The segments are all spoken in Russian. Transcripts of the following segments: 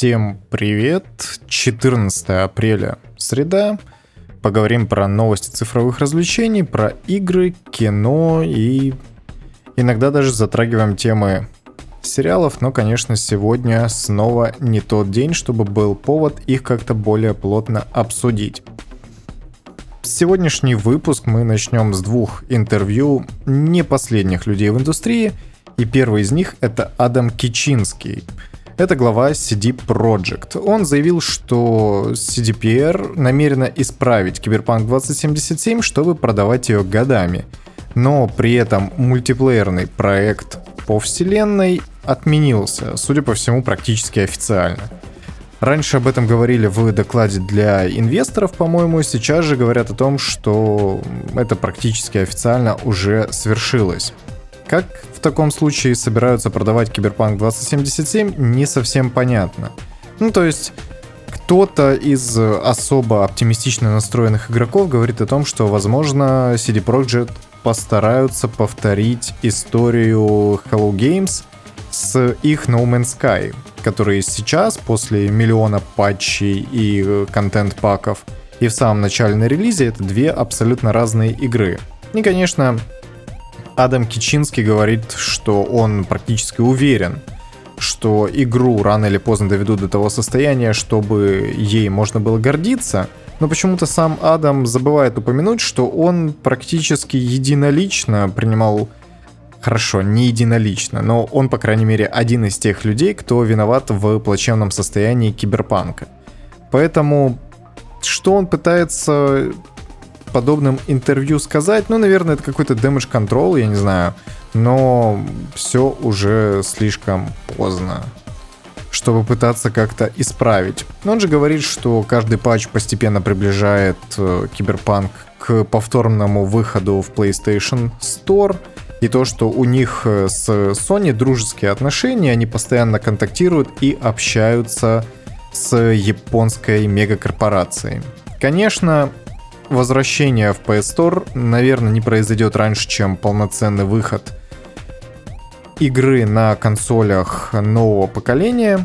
Всем привет! 14 апреля, среда. Поговорим про новости цифровых развлечений, про игры, кино и иногда даже затрагиваем темы сериалов, но, конечно, сегодня снова не тот день, чтобы был повод их как-то более плотно обсудить. Сегодняшний выпуск мы начнем с двух интервью не последних людей в индустрии, и первый из них это Адам Кичинский – это глава CD Projekt. Он заявил, что CDPR намерена исправить Киберпанк 2077, чтобы продавать ее годами. Но при этом мультиплеерный проект по вселенной отменился, судя по всему, практически официально. Раньше об этом говорили в докладе для инвесторов, по-моему, сейчас же говорят о том, что это практически официально уже свершилось. Как в таком случае собираются продавать Киберпанк 2077, не совсем понятно. Ну, то есть, кто-то из особо оптимистично настроенных игроков говорит о том, что, возможно, CD Projekt постараются повторить историю Hello Games с их No Man's Sky, которые сейчас, после миллиона патчей и контент-паков, и в самом начале на релизе, это две абсолютно разные игры. И, конечно, Адам Кичинский говорит, что он практически уверен, что игру рано или поздно доведут до того состояния, чтобы ей можно было гордиться, но почему-то сам Адам забывает упомянуть, что он практически единолично принимал Хорошо, не единолично, но он, по крайней мере, один из тех людей, кто виноват в плачевном состоянии киберпанка. Поэтому что он пытается подобном интервью сказать. Ну, наверное, это какой-то damage control, я не знаю. Но все уже слишком поздно чтобы пытаться как-то исправить. Но он же говорит, что каждый патч постепенно приближает э, Киберпанк к повторному выходу в PlayStation Store. И то, что у них э, с Sony дружеские отношения, они постоянно контактируют и общаются с японской мегакорпорацией. Конечно, возвращение в PS Store, наверное, не произойдет раньше, чем полноценный выход игры на консолях нового поколения.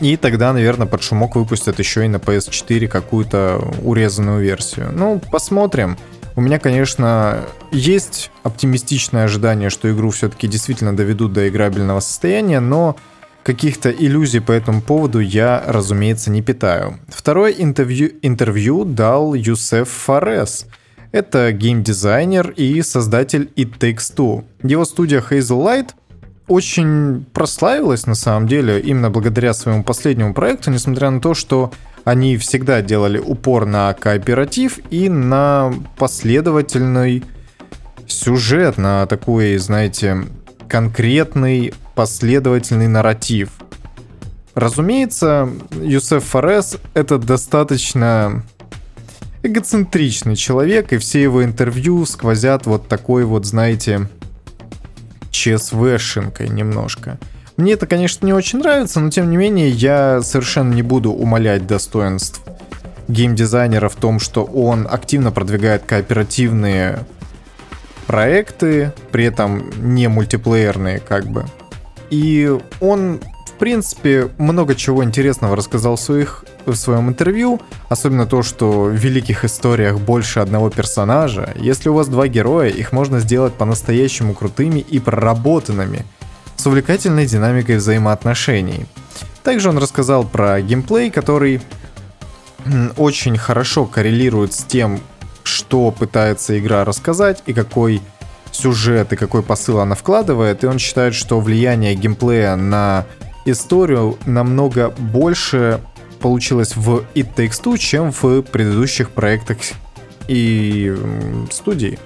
И тогда, наверное, под шумок выпустят еще и на PS4 какую-то урезанную версию. Ну, посмотрим. У меня, конечно, есть оптимистичное ожидание, что игру все-таки действительно доведут до играбельного состояния, но Каких-то иллюзий по этому поводу я, разумеется, не питаю. Второе интервью, интервью дал Юсеф Фарес. Это геймдизайнер и создатель It Takes Two. Его студия Hazel Light очень прославилась на самом деле именно благодаря своему последнему проекту, несмотря на то, что они всегда делали упор на кооператив и на последовательный сюжет, на такой, знаете, конкретный последовательный нарратив. Разумеется, Юсеф Форес — это достаточно эгоцентричный человек, и все его интервью сквозят вот такой вот, знаете, ЧСВшинкой немножко. Мне это, конечно, не очень нравится, но тем не менее я совершенно не буду умалять достоинств геймдизайнера в том, что он активно продвигает кооперативные проекты, при этом не мультиплеерные как бы. И он, в принципе, много чего интересного рассказал в, своих, в своем интервью, особенно то, что в великих историях больше одного персонажа. Если у вас два героя, их можно сделать по-настоящему крутыми и проработанными, с увлекательной динамикой взаимоотношений. Также он рассказал про геймплей, который очень хорошо коррелирует с тем, что пытается игра рассказать и какой сюжет и какой посыл она вкладывает, и он считает, что влияние геймплея на историю намного больше получилось в It Takes Two, чем в предыдущих проектах и студии.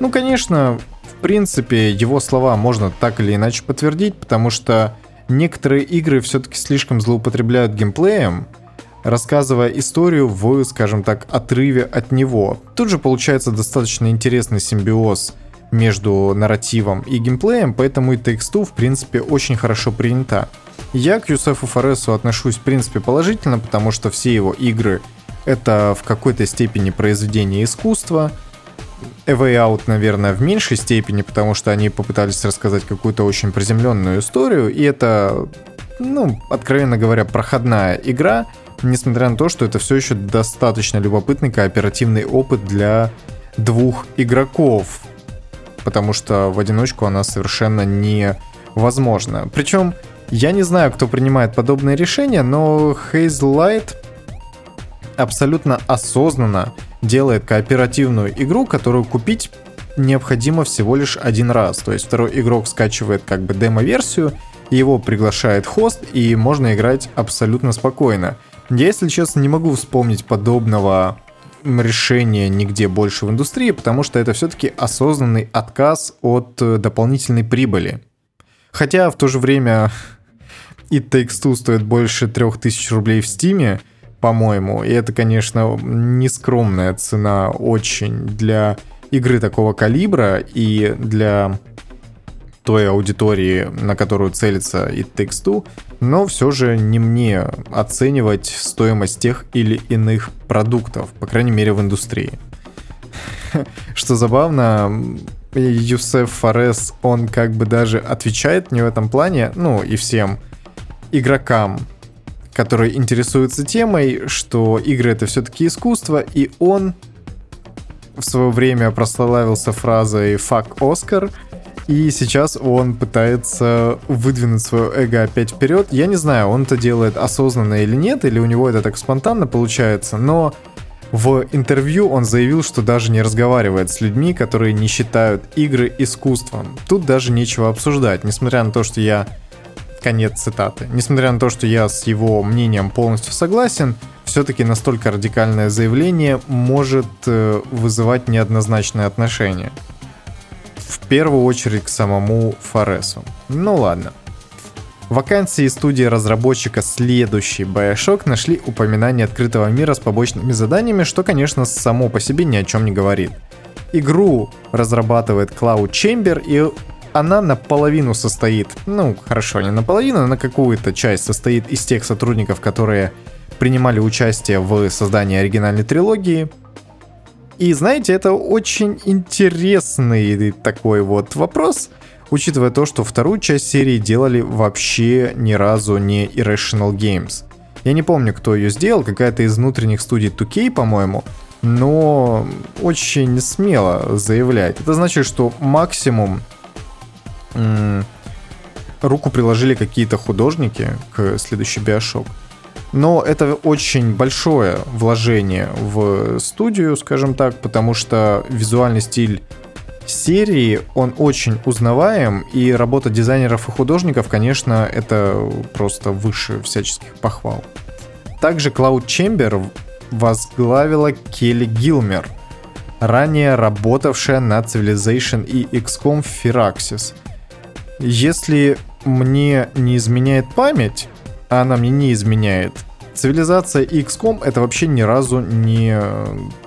Ну, конечно, в принципе, его слова можно так или иначе подтвердить, потому что некоторые игры все-таки слишком злоупотребляют геймплеем, рассказывая историю в, скажем так, отрыве от него. Тут же получается достаточно интересный симбиоз между нарративом и геймплеем, поэтому и Takes в принципе, очень хорошо принята. Я к Юсефу Форесу отношусь, в принципе, положительно, потому что все его игры — это в какой-то степени произведение искусства. A Way Out, наверное, в меньшей степени, потому что они попытались рассказать какую-то очень приземленную историю, и это ну, откровенно говоря, проходная игра, несмотря на то, что это все еще достаточно любопытный кооперативный опыт для двух игроков, потому что в одиночку она совершенно невозможна. Причем я не знаю, кто принимает подобные решения, но Hazel Light абсолютно осознанно делает кооперативную игру, которую купить необходимо всего лишь один раз. То есть второй игрок скачивает как бы демо-версию, его приглашает хост, и можно играть абсолютно спокойно. Я, если честно, не могу вспомнить подобного решения нигде больше в индустрии, потому что это все-таки осознанный отказ от э, дополнительной прибыли. Хотя в то же время It Takes Two стоит больше 3000 рублей в Стиме, по-моему, и это, конечно, нескромная цена очень для игры такого калибра и для той аудитории, на которую целится It Takes Two, но все же не мне оценивать стоимость тех или иных продуктов, по крайней мере в индустрии. Что забавно, Юсеф Форес, он как бы даже отвечает мне в этом плане, ну и всем игрокам, которые интересуются темой, что игры это все-таки искусство, и он в свое время прославился фразой «fuck Оскар», и сейчас он пытается выдвинуть свое эго опять вперед. Я не знаю, он это делает осознанно или нет, или у него это так спонтанно получается, но в интервью он заявил, что даже не разговаривает с людьми, которые не считают игры искусством. Тут даже нечего обсуждать, несмотря на то, что я... Конец цитаты. Несмотря на то, что я с его мнением полностью согласен, все-таки настолько радикальное заявление может э, вызывать неоднозначные отношения в первую очередь к самому Форесу. Ну ладно. Вакансии студии разработчика следующий Bioshock нашли упоминание открытого мира с побочными заданиями, что, конечно, само по себе ни о чем не говорит. Игру разрабатывает Cloud Chamber, и она наполовину состоит, ну, хорошо, не наполовину, на какую-то часть состоит из тех сотрудников, которые принимали участие в создании оригинальной трилогии, и знаете, это очень интересный такой вот вопрос, учитывая то, что вторую часть серии делали вообще ни разу не Irrational Games. Я не помню, кто ее сделал, какая-то из внутренних студий 2K, по-моему, но очень смело заявлять. Это значит, что максимум руку приложили какие-то художники к следующей Bioshock. Но это очень большое вложение в студию, скажем так, потому что визуальный стиль серии, он очень узнаваем, и работа дизайнеров и художников, конечно, это просто выше всяческих похвал. Также Cloud Chamber возглавила Келли Гилмер, ранее работавшая на Civilization и XCOM Firaxis. Если мне не изменяет память, а она мне не изменяет. Цивилизация и XCOM это вообще ни разу не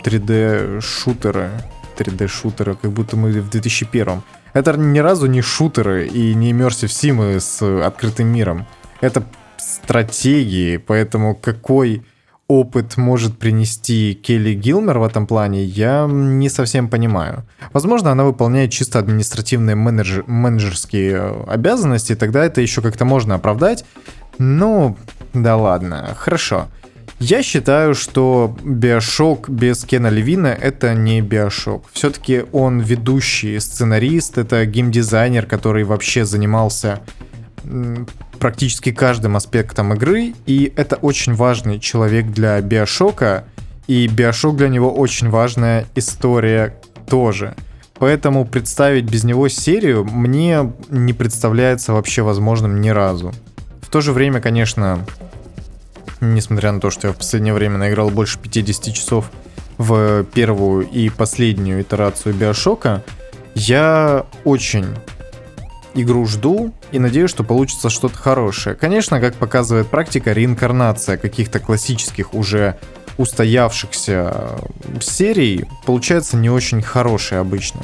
3D-шутеры. 3D-шутеры, как будто мы в 2001. Это ни разу не шутеры и не Immersive Sim с открытым миром. Это стратегии, поэтому какой опыт может принести Келли Гилмер в этом плане, я не совсем понимаю. Возможно, она выполняет чисто административные менеджер, менеджерские обязанности, тогда это еще как-то можно оправдать. Ну, да ладно, хорошо. Я считаю, что Биошок без Кена Левина это не Биошок. Все-таки он ведущий сценарист, это геймдизайнер, который вообще занимался практически каждым аспектом игры, и это очень важный человек для Биошока, и Биошок для него очень важная история тоже. Поэтому представить без него серию мне не представляется вообще возможным ни разу. В то же время, конечно, несмотря на то, что я в последнее время наиграл больше 50 часов в первую и последнюю итерацию Биошока, я очень игру жду и надеюсь, что получится что-то хорошее. Конечно, как показывает практика, реинкарнация каких-то классических уже устоявшихся серий получается не очень хорошая обычно.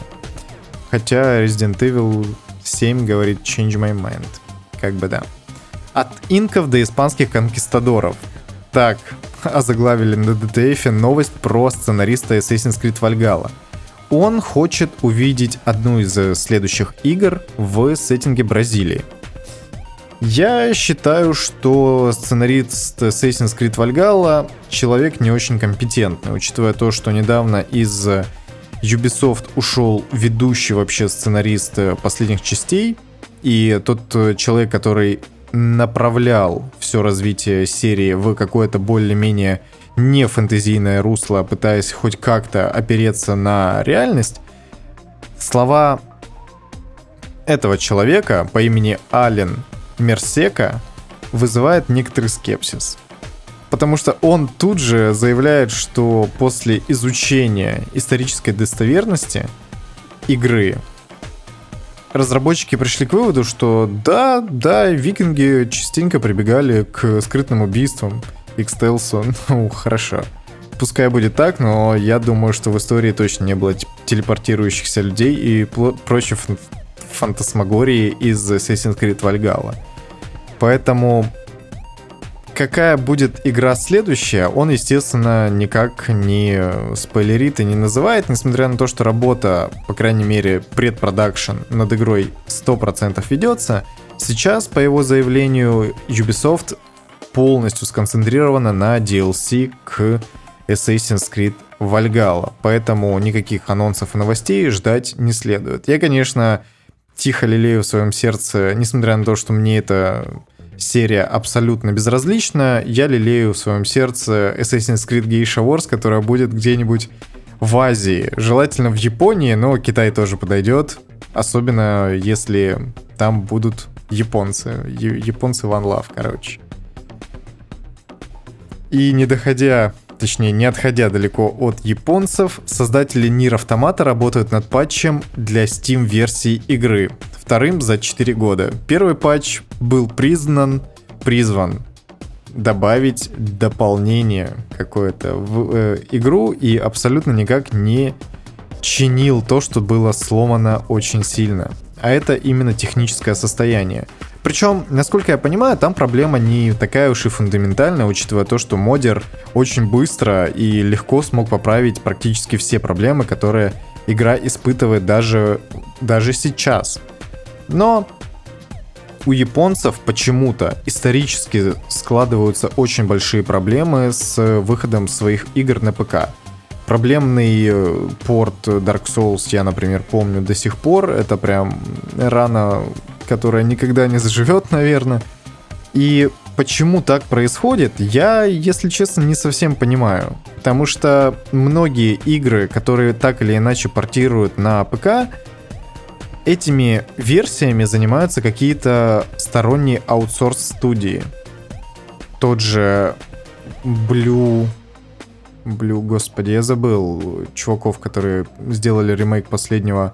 Хотя Resident Evil 7 говорит change my mind. Как бы да. От инков до испанских конкистадоров. Так, озаглавили на DTF новость про сценариста Assassin's Creed Valhalla. Он хочет увидеть одну из следующих игр в сеттинге Бразилии. Я считаю, что сценарист Assassin's Creed Valhalla человек не очень компетентный, учитывая то, что недавно из Ubisoft ушел ведущий вообще сценарист последних частей, и тот человек, который направлял все развитие серии в какое-то более-менее не фэнтезийное русло, пытаясь хоть как-то опереться на реальность, слова этого человека по имени Ален Мерсека вызывает некоторый скепсис. Потому что он тут же заявляет, что после изучения исторической достоверности игры разработчики пришли к выводу, что да, да, викинги частенько прибегали к скрытным убийствам и к стелсу. Ну, хорошо. Пускай будет так, но я думаю, что в истории точно не было телепортирующихся людей и прочей фантасмагории из Assassin's Creed Valhalla. Поэтому какая будет игра следующая, он, естественно, никак не спойлерит и не называет, несмотря на то, что работа, по крайней мере, предпродакшн над игрой 100% ведется. Сейчас, по его заявлению, Ubisoft полностью сконцентрирована на DLC к Assassin's Creed Valhalla, поэтому никаких анонсов и новостей ждать не следует. Я, конечно, тихо лелею в своем сердце, несмотря на то, что мне это серия абсолютно безразлична, я лелею в своем сердце Assassin's Creed Geisha Wars, которая будет где-нибудь в Азии, желательно в Японии, но Китай тоже подойдет, особенно если там будут японцы, японцы One Love, короче. И не доходя, точнее, не отходя далеко от японцев, создатели Нир Автомата работают над патчем для Steam-версии игры, вторым за 4 года. Первый патч был признан, призван добавить дополнение какое-то в э, игру и абсолютно никак не чинил то, что было сломано очень сильно. А это именно техническое состояние. Причем, насколько я понимаю, там проблема не такая уж и фундаментальная, учитывая то, что модер очень быстро и легко смог поправить практически все проблемы, которые игра испытывает даже, даже сейчас. Но у японцев почему-то исторически складываются очень большие проблемы с выходом своих игр на ПК. Проблемный э, порт Dark Souls я, например, помню до сих пор. Это прям рана, которая никогда не заживет, наверное. И почему так происходит, я, если честно, не совсем понимаю. Потому что многие игры, которые так или иначе портируют на ПК, этими версиями занимаются какие-то сторонние аутсорс-студии. Тот же Blue... Blue, господи, я забыл чуваков, которые сделали ремейк последнего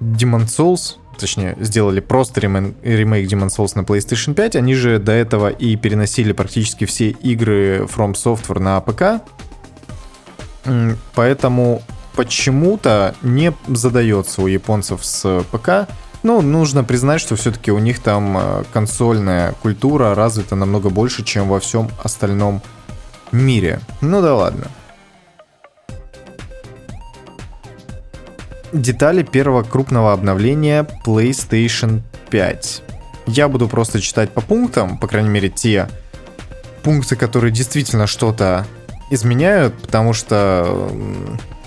Demon Souls, точнее, сделали просто ремейк, ремейк Demon Souls на PlayStation 5, они же до этого и переносили практически все игры From Software на ПК, поэтому почему-то не задается у японцев с ПК. Ну, нужно признать, что все-таки у них там э, консольная культура развита намного больше, чем во всем остальном мире. Ну да ладно. Детали первого крупного обновления PlayStation 5. Я буду просто читать по пунктам, по крайней мере те пункты, которые действительно что-то изменяют, потому что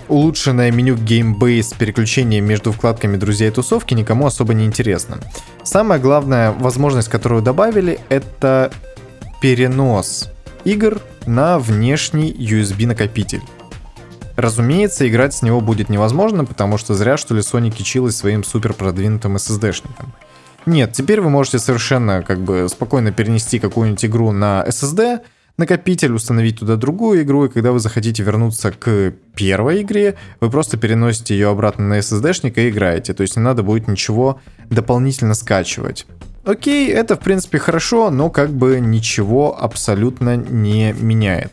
улучшенное меню Gamebase с переключением между вкладками друзья и тусовки никому особо не интересно. Самая главная возможность, которую добавили, это перенос игр на внешний USB накопитель. Разумеется, играть с него будет невозможно, потому что зря что ли Sony кичилась своим супер продвинутым SSD-шником. Нет, теперь вы можете совершенно как бы спокойно перенести какую-нибудь игру на SSD, накопитель, установить туда другую игру, и когда вы захотите вернуться к первой игре, вы просто переносите ее обратно на SSD-шник и играете. То есть не надо будет ничего дополнительно скачивать. Окей, это в принципе хорошо, но как бы ничего абсолютно не меняет.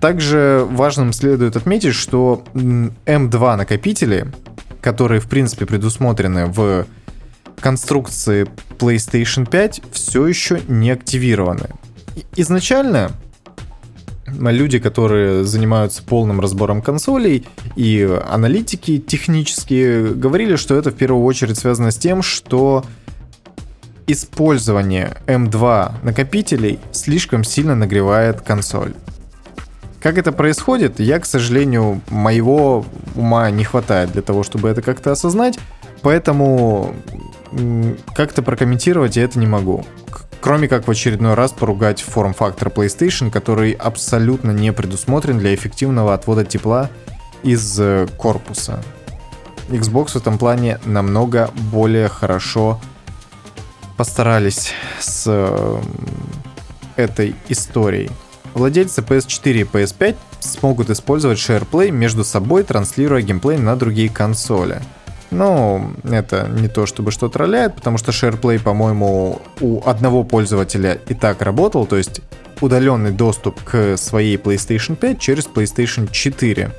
Также важным следует отметить, что M2 накопители, которые в принципе предусмотрены в конструкции PlayStation 5, все еще не активированы. Изначально люди, которые занимаются полным разбором консолей и аналитики технические, говорили, что это в первую очередь связано с тем, что использование M2 накопителей слишком сильно нагревает консоль. Как это происходит, я, к сожалению, моего ума не хватает для того, чтобы это как-то осознать, поэтому как-то прокомментировать я это не могу. Кроме как в очередной раз поругать форм-фактор PlayStation, который абсолютно не предусмотрен для эффективного отвода тепла из э, корпуса. Xbox в этом плане намного более хорошо постарались с э, этой историей. Владельцы PS4 и PS5 смогут использовать SharePlay между собой, транслируя геймплей на другие консоли. Но это не то чтобы что-то роляет, потому что SharePlay, по-моему, у одного пользователя и так работал, то есть удаленный доступ к своей PlayStation 5 через PlayStation 4.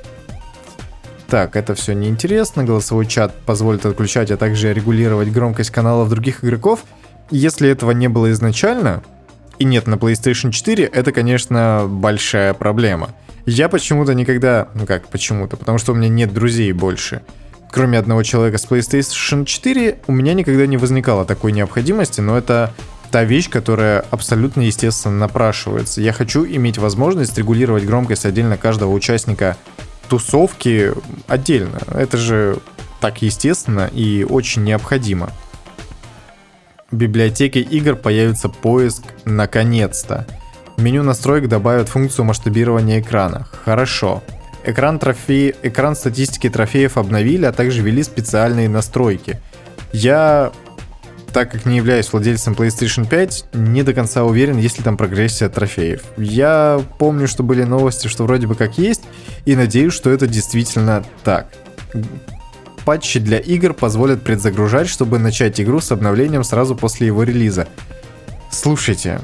Так, это все неинтересно. Голосовой чат позволит отключать, а также регулировать громкость каналов других игроков. Если этого не было изначально, и нет на PlayStation 4, это, конечно, большая проблема. Я почему-то никогда... Ну как почему-то? Потому что у меня нет друзей больше. Кроме одного человека с PlayStation 4, у меня никогда не возникало такой необходимости, но это та вещь, которая абсолютно естественно напрашивается. Я хочу иметь возможность регулировать громкость отдельно каждого участника тусовки отдельно. Это же так естественно и очень необходимо библиотеке игр появится поиск наконец-то. В меню настроек добавят функцию масштабирования экрана. Хорошо. Экран, трофе... Экран статистики трофеев обновили, а также ввели специальные настройки. Я, так как не являюсь владельцем PlayStation 5, не до конца уверен, есть ли там прогрессия трофеев. Я помню, что были новости, что вроде бы как есть, и надеюсь, что это действительно так патчи для игр позволят предзагружать, чтобы начать игру с обновлением сразу после его релиза. Слушайте,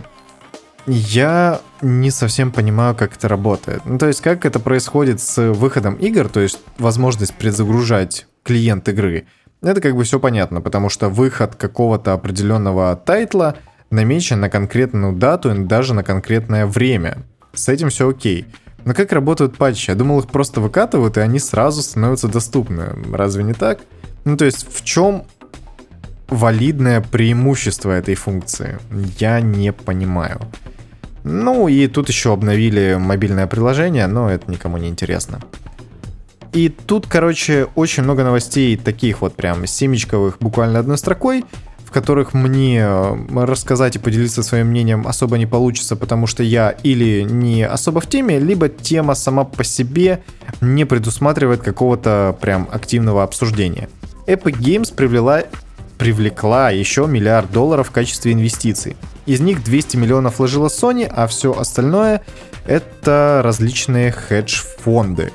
я не совсем понимаю, как это работает. Ну, то есть, как это происходит с выходом игр, то есть возможность предзагружать клиент игры. Это как бы все понятно, потому что выход какого-то определенного тайтла намечен на конкретную дату и даже на конкретное время. С этим все окей. Но как работают патчи? Я думал, их просто выкатывают, и они сразу становятся доступны. Разве не так? Ну, то есть, в чем валидное преимущество этой функции? Я не понимаю. Ну, и тут еще обновили мобильное приложение, но это никому не интересно. И тут, короче, очень много новостей таких вот прям семечковых, буквально одной строкой в которых мне э, рассказать и поделиться своим мнением особо не получится, потому что я или не особо в теме, либо тема сама по себе не предусматривает какого-то прям активного обсуждения. Epic Games привлекла, привлекла еще миллиард долларов в качестве инвестиций. Из них 200 миллионов вложила Sony, а все остальное это различные хедж-фонды.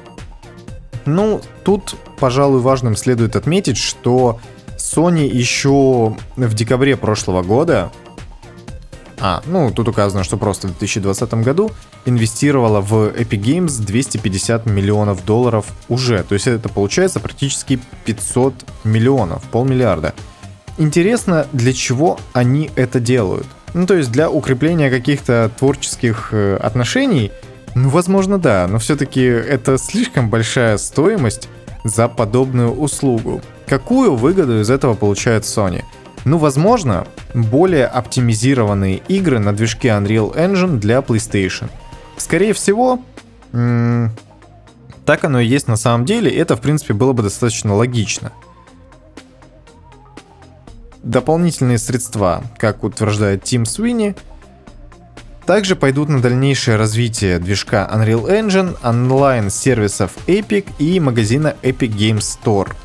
Ну, тут, пожалуй, важным следует отметить, что Sony еще в декабре прошлого года, а, ну, тут указано, что просто в 2020 году инвестировала в Epic Games 250 миллионов долларов уже. То есть это получается практически 500 миллионов, полмиллиарда. Интересно, для чего они это делают? Ну, то есть для укрепления каких-то творческих э, отношений, ну, возможно, да, но все-таки это слишком большая стоимость за подобную услугу. Какую выгоду из этого получает Sony? Ну, возможно, более оптимизированные игры на движке Unreal Engine для PlayStation. Скорее всего, м- так оно и есть на самом деле, это, в принципе, было бы достаточно логично. Дополнительные средства, как утверждает Тим Свини, также пойдут на дальнейшее развитие движка Unreal Engine, онлайн-сервисов Epic и магазина Epic Games Store –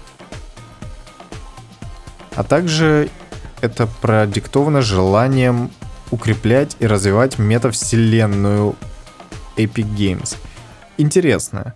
а также это продиктовано желанием укреплять и развивать метавселенную Epic Games. Интересно.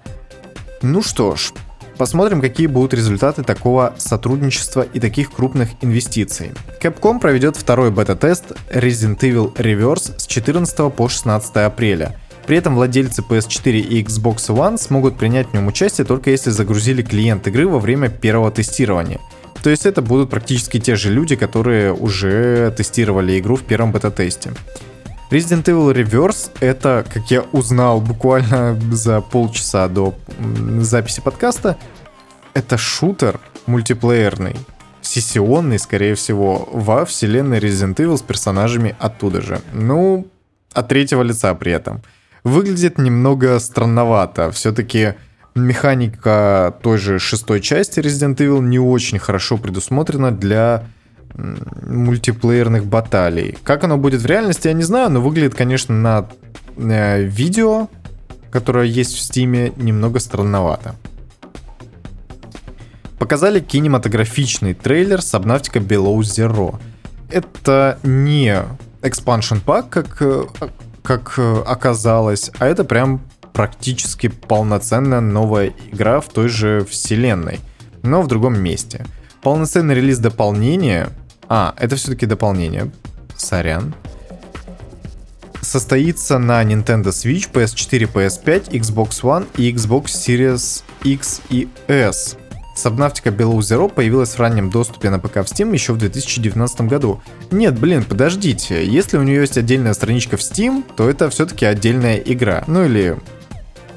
Ну что ж, посмотрим, какие будут результаты такого сотрудничества и таких крупных инвестиций. Capcom проведет второй бета-тест Resident Evil Reverse с 14 по 16 апреля. При этом владельцы PS4 и Xbox One смогут принять в нем участие только если загрузили клиент игры во время первого тестирования – то есть это будут практически те же люди, которые уже тестировали игру в первом бета-тесте. Resident Evil Reverse это, как я узнал буквально за полчаса до записи подкаста, это шутер мультиплеерный. сессионный, скорее всего, во вселенной Resident Evil с персонажами оттуда же. Ну, от третьего лица при этом. Выглядит немного странновато. Все-таки механика той же шестой части Resident Evil не очень хорошо предусмотрена для мультиплеерных баталий. Как оно будет в реальности, я не знаю, но выглядит, конечно, на э, видео, которое есть в Стиме, немного странновато. Показали кинематографичный трейлер Subnautica Below Zero. Это не expansion pack, как, э, как э, оказалось, а это прям практически полноценная новая игра в той же вселенной, но в другом месте. Полноценный релиз дополнения... А, это все-таки дополнение. Сорян. Состоится на Nintendo Switch, PS4, PS5, Xbox One и Xbox Series X и S. Subnautica Below Zero появилась в раннем доступе на ПК в Steam еще в 2019 году. Нет, блин, подождите, если у нее есть отдельная страничка в Steam, то это все-таки отдельная игра. Ну или...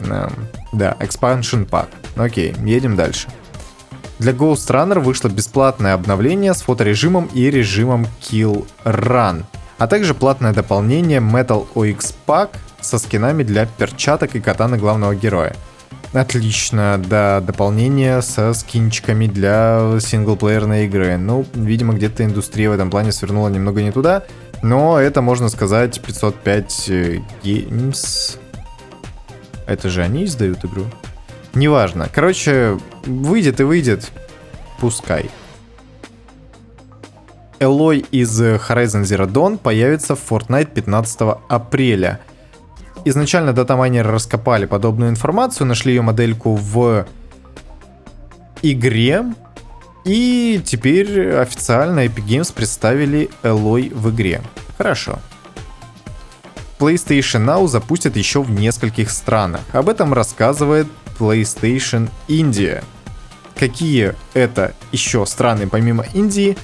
Э, да, Expansion Pack. Окей, едем дальше. Для Ghost Runner вышло бесплатное обновление с фоторежимом и режимом Kill Run, а также платное дополнение Metal OX Pack со скинами для перчаток и катана главного героя. Отлично, да, дополнение со скинчиками для синглплеерной игры. Ну, видимо, где-то индустрия в этом плане свернула немного не туда, но это, можно сказать, 505 Games. Это же они издают игру? Неважно. Короче, выйдет и выйдет. Пускай. Элой из Horizon Zero Dawn появится в Fortnite 15 апреля – изначально датамайнеры раскопали подобную информацию, нашли ее модельку в игре, и теперь официально Epic Games представили Элой в игре. Хорошо. PlayStation Now запустят еще в нескольких странах. Об этом рассказывает PlayStation India. Какие это еще страны помимо Индии,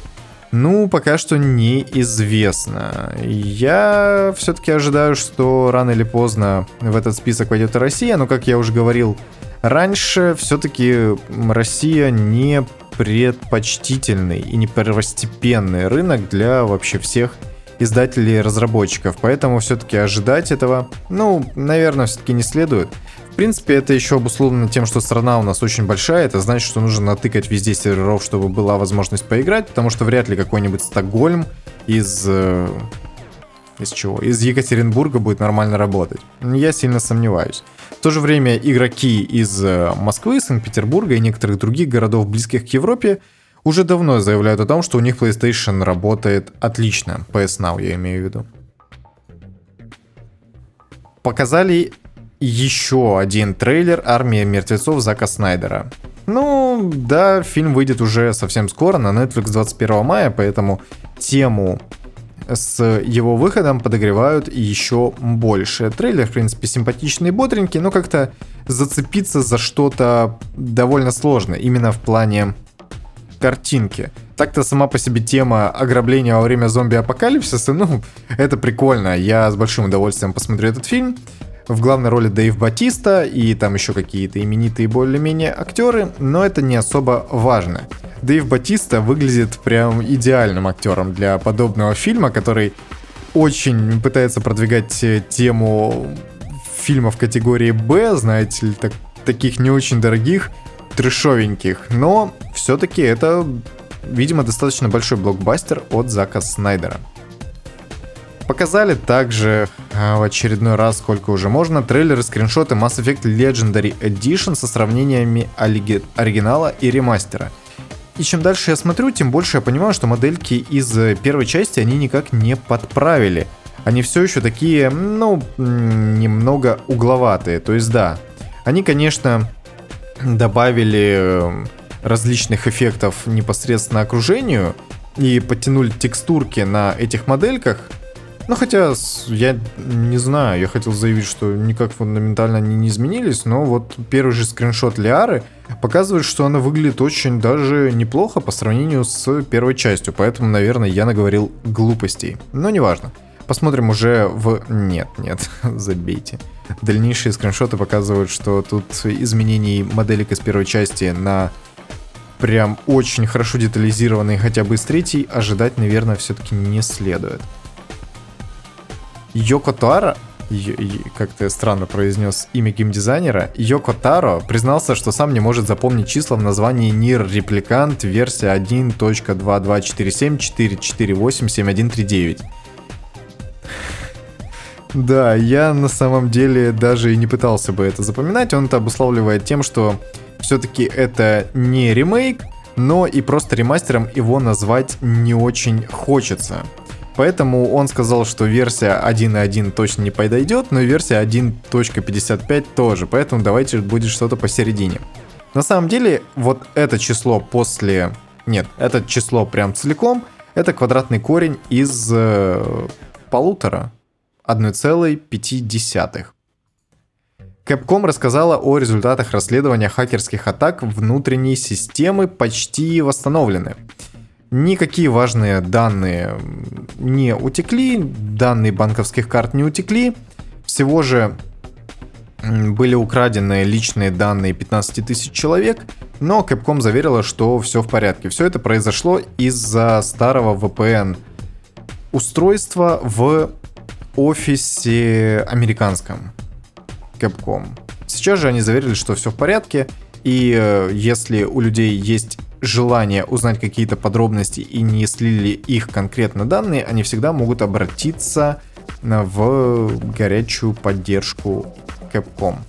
ну, пока что неизвестно. Я все-таки ожидаю, что рано или поздно в этот список войдет и Россия, но, как я уже говорил раньше, все-таки Россия не предпочтительный и не первостепенный рынок для вообще всех издателей и разработчиков. Поэтому все-таки ожидать этого, ну, наверное, все-таки не следует. В принципе, это еще обусловлено тем, что страна у нас очень большая. Это значит, что нужно натыкать везде серверов, чтобы была возможность поиграть, потому что вряд ли какой-нибудь Стокгольм из... Э, из чего? Из Екатеринбурга будет нормально работать. Я сильно сомневаюсь. В то же время игроки из э, Москвы, Санкт-Петербурга и некоторых других городов, близких к Европе, уже давно заявляют о том, что у них PlayStation работает отлично. PS Now я имею в виду. Показали еще один трейлер «Армия мертвецов» Зака Снайдера. Ну, да, фильм выйдет уже совсем скоро на Netflix 21 мая, поэтому тему с его выходом подогревают еще больше. Трейлер, в принципе, симпатичный и бодренький, но как-то зацепиться за что-то довольно сложно, именно в плане картинки. Так-то сама по себе тема ограбления во время зомби-апокалипсиса, ну, это прикольно. Я с большим удовольствием посмотрю этот фильм. В главной роли Дэйв Батиста и там еще какие-то именитые более-менее актеры, но это не особо важно. Дэйв Батиста выглядит прям идеальным актером для подобного фильма, который очень пытается продвигать э, тему фильмов категории Б, знаете ли, так, таких не очень дорогих, трешовеньких, но все-таки это, видимо, достаточно большой блокбастер от Зака Снайдера. Показали также э, в очередной раз, сколько уже можно, трейлеры, скриншоты Mass Effect Legendary Edition со сравнениями оригинала и ремастера. И чем дальше я смотрю, тем больше я понимаю, что модельки из э, первой части они никак не подправили. Они все еще такие, ну, немного угловатые. То есть да, они, конечно, добавили э, различных эффектов непосредственно окружению и подтянули текстурки на этих модельках, ну, хотя, я не знаю, я хотел заявить, что никак фундаментально они не изменились, но вот первый же скриншот Лиары показывает, что она выглядит очень даже неплохо по сравнению с первой частью, поэтому, наверное, я наговорил глупостей. Но неважно. Посмотрим уже в... Нет, нет, забейте. Дальнейшие скриншоты показывают, что тут изменений моделек из первой части на прям очень хорошо детализированный хотя бы из третьей, ожидать, наверное, все-таки не следует. Йоко Таро, как-то странно произнес имя геймдизайнера, Йоко Таро признался, что сам не может запомнить числа в названии NIR Replicant версия 1.2247.448.7139. Да, я на самом деле даже и не пытался бы это запоминать. Он это обуславливает тем, что все-таки это не ремейк, но и просто ремастером его назвать не очень хочется. Поэтому он сказал, что версия 1.1 точно не подойдет, но версия 1.55 тоже. Поэтому давайте будет что-то посередине. На самом деле, вот это число после... Нет, это число прям целиком, это квадратный корень из э, полутора. 1,5. Capcom рассказала о результатах расследования хакерских атак внутренней системы почти восстановлены. Никакие важные данные не утекли, данные банковских карт не утекли. Всего же были украдены личные данные 15 тысяч человек, но Capcom заверила, что все в порядке. Все это произошло из-за старого VPN устройства в офисе американском Capcom. Сейчас же они заверили, что все в порядке, и э, если у людей есть желание узнать какие-то подробности и не слили их конкретно данные, они всегда могут обратиться в горячую поддержку Capcom.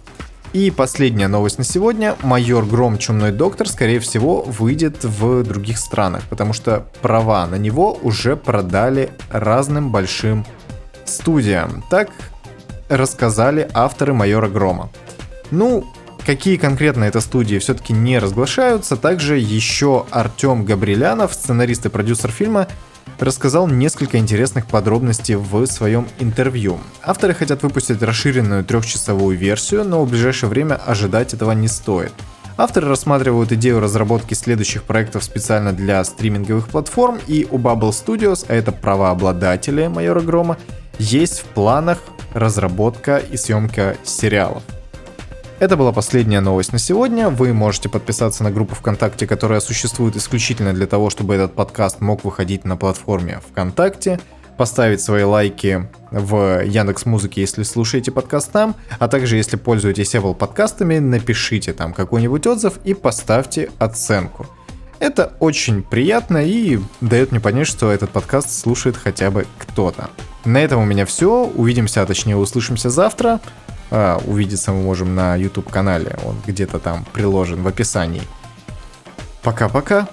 И последняя новость на сегодня. Майор Гром Чумной Доктор, скорее всего, выйдет в других странах, потому что права на него уже продали разным большим студиям. Так рассказали авторы Майора Грома. Ну, Какие конкретно это студии все-таки не разглашаются. Также еще Артем Габрилянов, сценарист и продюсер фильма, рассказал несколько интересных подробностей в своем интервью. Авторы хотят выпустить расширенную трехчасовую версию, но в ближайшее время ожидать этого не стоит. Авторы рассматривают идею разработки следующих проектов специально для стриминговых платформ, и у Bubble Studios, а это правообладатели Майора Грома, есть в планах разработка и съемка сериалов. Это была последняя новость на сегодня. Вы можете подписаться на группу ВКонтакте, которая существует исключительно для того, чтобы этот подкаст мог выходить на платформе ВКонтакте поставить свои лайки в Яндекс Музыке, если слушаете подкаст там, а также если пользуетесь Apple подкастами, напишите там какой-нибудь отзыв и поставьте оценку. Это очень приятно и дает мне понять, что этот подкаст слушает хотя бы кто-то. На этом у меня все. Увидимся, а точнее услышимся завтра. А, увидеться мы можем на YouTube канале, он где-то там приложен в описании. Пока-пока.